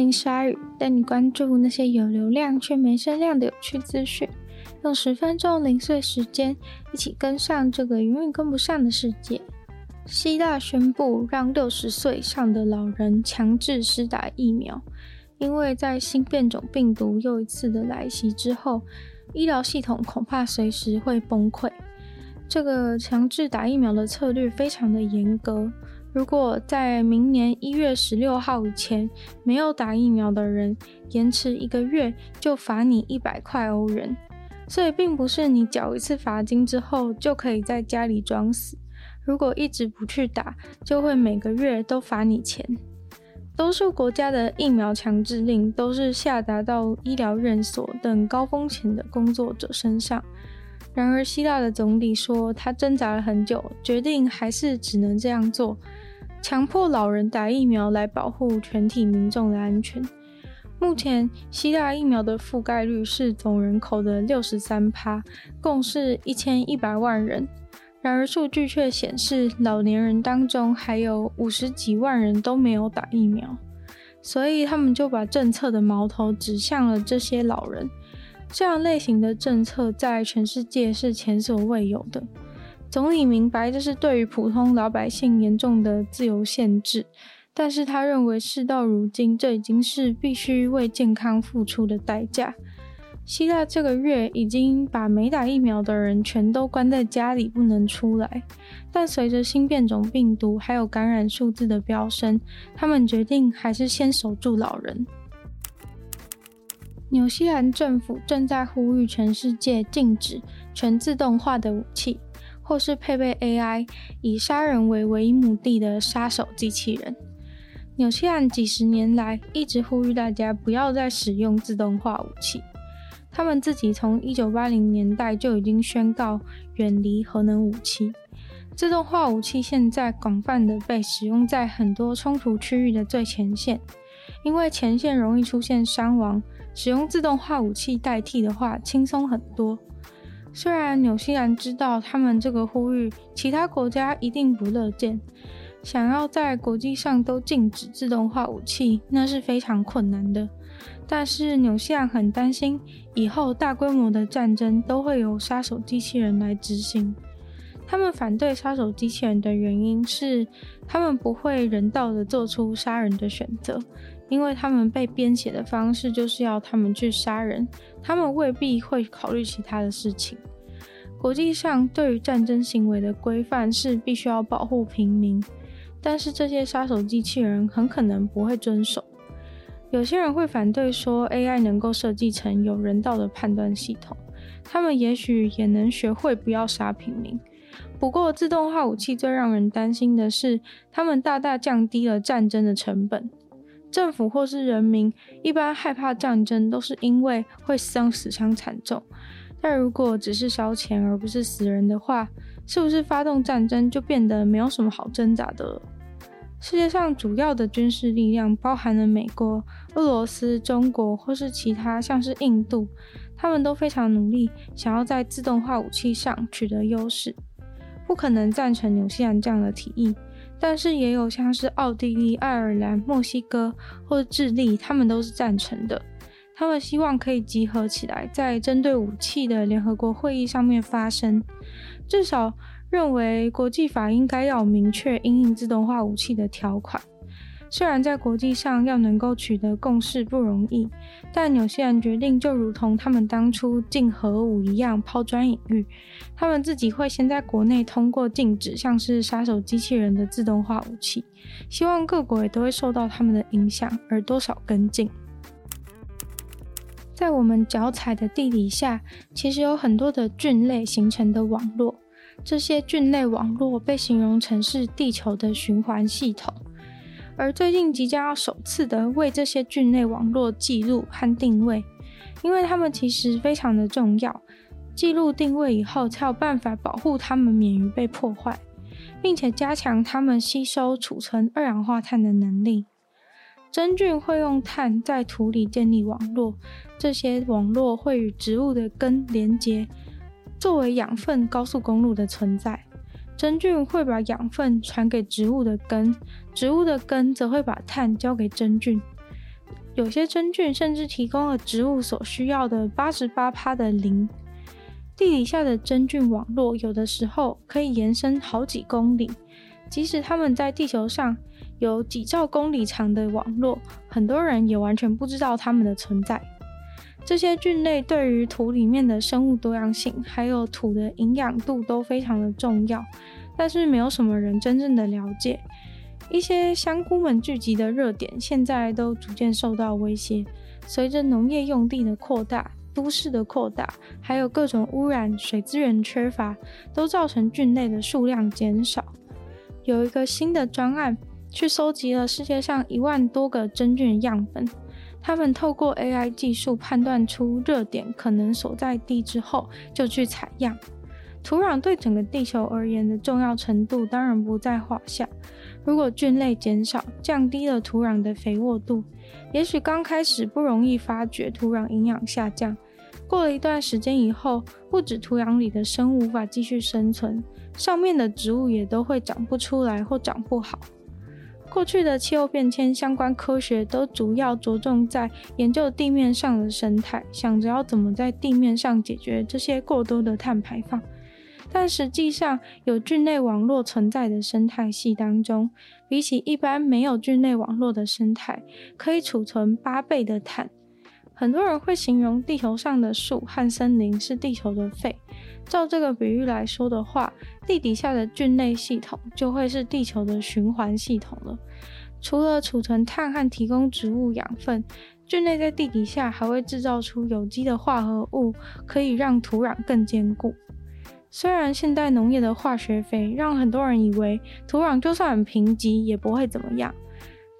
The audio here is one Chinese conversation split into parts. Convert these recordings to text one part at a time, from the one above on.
欢迎光临鲨语，带你关注那些有流量却没声量的有趣资讯。用十分钟零碎时间，一起跟上这个永远跟不上的世界。希腊宣布让六十岁以上的老人强制施打疫苗，因为在新变种病毒又一次的来袭之后，医疗系统恐怕随时会崩溃。这个强制打疫苗的策略非常的严格，如果在明年一月十六号以前没有打疫苗的人，延迟一个月就罚你一百块欧元。所以并不是你缴一次罚金之后就可以在家里装死。如果一直不去打，就会每个月都罚你钱。多数国家的疫苗强制令都是下达到医疗院所等高风险的工作者身上。然而，希腊的总理说，他挣扎了很久，决定还是只能这样做，强迫老人打疫苗来保护全体民众的安全。目前，希腊疫苗的覆盖率是总人口的六十三趴，共是一千一百万人。然而，数据却显示，老年人当中还有五十几万人都没有打疫苗，所以他们就把政策的矛头指向了这些老人。这样类型的政策在全世界是前所未有的。总理明白这是对于普通老百姓严重的自由限制，但是他认为事到如今，这已经是必须为健康付出的代价。希腊这个月已经把没打疫苗的人全都关在家里，不能出来。但随着新变种病毒还有感染数字的飙升，他们决定还是先守住老人。纽西兰政府正在呼吁全世界禁止全自动化的武器，或是配备 AI 以杀人为唯一目的的杀手机器人。纽西兰几十年来一直呼吁大家不要再使用自动化武器。他们自己从一九八零年代就已经宣告远离核能武器。自动化武器现在广泛的被使用在很多冲突区域的最前线，因为前线容易出现伤亡，使用自动化武器代替的话轻松很多。虽然纽西兰知道他们这个呼吁，其他国家一定不乐见，想要在国际上都禁止自动化武器，那是非常困难的。但是纽西兰很担心，以后大规模的战争都会由杀手机器人来执行。他们反对杀手机器人的原因是，他们不会人道的做出杀人的选择，因为他们被编写的方式就是要他们去杀人，他们未必会考虑其他的事情。国际上对于战争行为的规范是必须要保护平民，但是这些杀手机器人很可能不会遵守。有些人会反对说，AI 能够设计成有人道的判断系统，他们也许也能学会不要杀平民。不过，自动化武器最让人担心的是，他们大大降低了战争的成本。政府或是人民一般害怕战争，都是因为会伤死伤惨重。但如果只是烧钱而不是死人的话，是不是发动战争就变得没有什么好挣扎的了？世界上主要的军事力量包含了美国、俄罗斯、中国或是其他，像是印度，他们都非常努力，想要在自动化武器上取得优势。不可能赞成纽西兰这样的提议，但是也有像是奥地利、爱尔兰、墨西哥或智利，他们都是赞成的。他们希望可以集合起来，在针对武器的联合国会议上面发声，至少。认为国际法应该要明确应应自动化武器的条款。虽然在国际上要能够取得共识不容易，但纽西兰决定就如同他们当初禁核武一样抛砖引玉。他们自己会先在国内通过禁止像是杀手机器人的自动化武器，希望各国也都会受到他们的影响而多少跟进。在我们脚踩的地底下，其实有很多的菌类形成的网络。这些菌类网络被形容成是地球的循环系统。而最近即将要首次的为这些菌类网络记录和定位，因为它们其实非常的重要。记录定位以后，才有办法保护它们免于被破坏，并且加强它们吸收、储存二氧化碳的能力。真菌会用碳在土里建立网络，这些网络会与植物的根连接，作为养分高速公路的存在。真菌会把养分传给植物的根，植物的根则会把碳交给真菌。有些真菌甚至提供了植物所需要的八十八趴的磷。地底下的真菌网络有的时候可以延伸好几公里，即使它们在地球上有几兆公里长的网络，很多人也完全不知道它们的存在。这些菌类对于土里面的生物多样性，还有土的营养度都非常的重要，但是没有什么人真正的了解。一些香菇们聚集的热点，现在都逐渐受到威胁。随着农业用地的扩大、都市的扩大，还有各种污染、水资源缺乏，都造成菌类的数量减少。有一个新的专案，去收集了世界上一万多个真菌样本。他们透过 AI 技术判断出热点可能所在地之后，就去采样。土壤对整个地球而言的重要程度当然不在话下。如果菌类减少，降低了土壤的肥沃度，也许刚开始不容易发觉土壤营养下降。过了一段时间以后，不止土壤里的生物无法继续生存，上面的植物也都会长不出来或长不好。过去的气候变迁相关科学都主要着重在研究地面上的生态，想着要怎么在地面上解决这些过多的碳排放。但实际上，有菌类网络存在的生态系当中，比起一般没有菌类网络的生态，可以储存八倍的碳。很多人会形容地球上的树和森林是地球的肺。照这个比喻来说的话，地底下的菌类系统就会是地球的循环系统了。除了储存碳和提供植物养分，菌类在地底下还会制造出有机的化合物，可以让土壤更坚固。虽然现代农业的化学肥让很多人以为土壤就算很贫瘠也不会怎么样。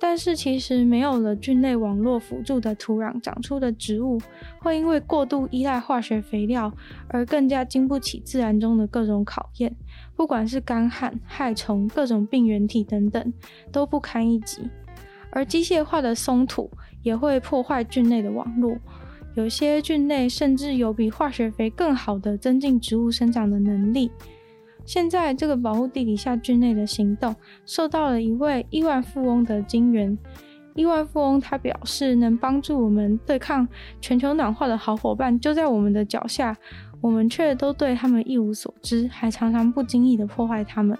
但是其实没有了菌类网络辅助的土壤，长出的植物会因为过度依赖化学肥料而更加经不起自然中的各种考验，不管是干旱、害虫、各种病原体等等，都不堪一击。而机械化的松土也会破坏菌类的网络，有些菌类甚至有比化学肥更好的增进植物生长的能力。现在这个保护地底下菌类的行动受到了一位亿万富翁的金援。亿万富翁他表示，能帮助我们对抗全球暖化的好伙伴就在我们的脚下，我们却都对他们一无所知，还常常不经意地破坏他们。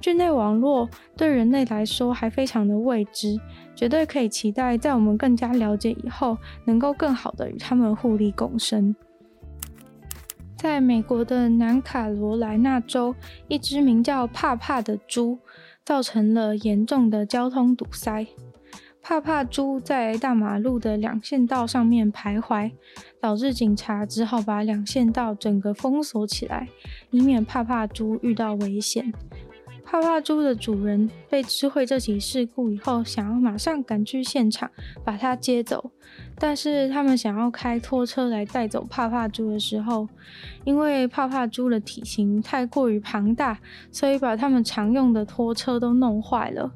菌类网络对人类来说还非常的未知，绝对可以期待在我们更加了解以后，能够更好的与他们互利共生。在美国的南卡罗来纳州，一只名叫帕帕的猪造成了严重的交通堵塞。帕帕猪在大马路的两线道上面徘徊，导致警察只好把两线道整个封锁起来，以免帕帕猪遇到危险。帕帕猪的主人被知会这起事故以后，想要马上赶去现场把它接走，但是他们想要开拖车来带走帕帕猪的时候，因为帕帕猪的体型太过于庞大，所以把他们常用的拖车都弄坏了。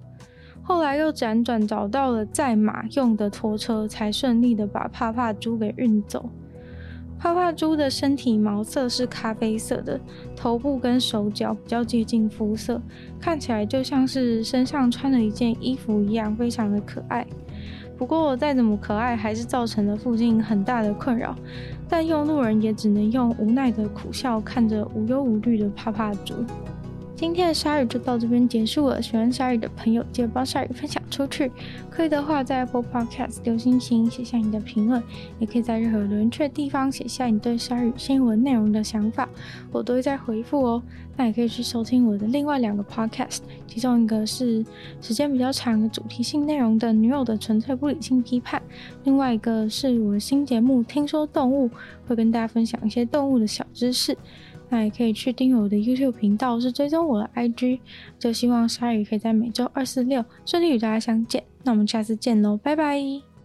后来又辗转找到了载马用的拖车，才顺利的把帕帕猪给运走。帕帕猪的身体毛色是咖啡色的，头部跟手脚比较接近肤色，看起来就像是身上穿了一件衣服一样，非常的可爱。不过再怎么可爱，还是造成了附近很大的困扰。但用路人也只能用无奈的苦笑看着无忧无虑的帕帕猪。今天的鲨鱼就到这边结束了。喜欢鲨鱼的朋友，记得帮鲨鱼分享出去。可以的话，在 Apple Podcast 留星星，写下你的评论，也可以在任何留言区的地方写下你对鲨鱼新闻内容的想法，我都会在回复哦。那也可以去收听我的另外两个 Podcast，其中一个是时间比较长主题性内容的《女友的纯粹不理性批判》，另外一个是我的新节目《听说动物》，会跟大家分享一些动物的小知识。那也可以去订阅我的 YouTube 频道，是追踪我的 IG。就希望鲨鱼可以在每周二、四、六顺利与大家相见。那我们下次见喽，拜拜。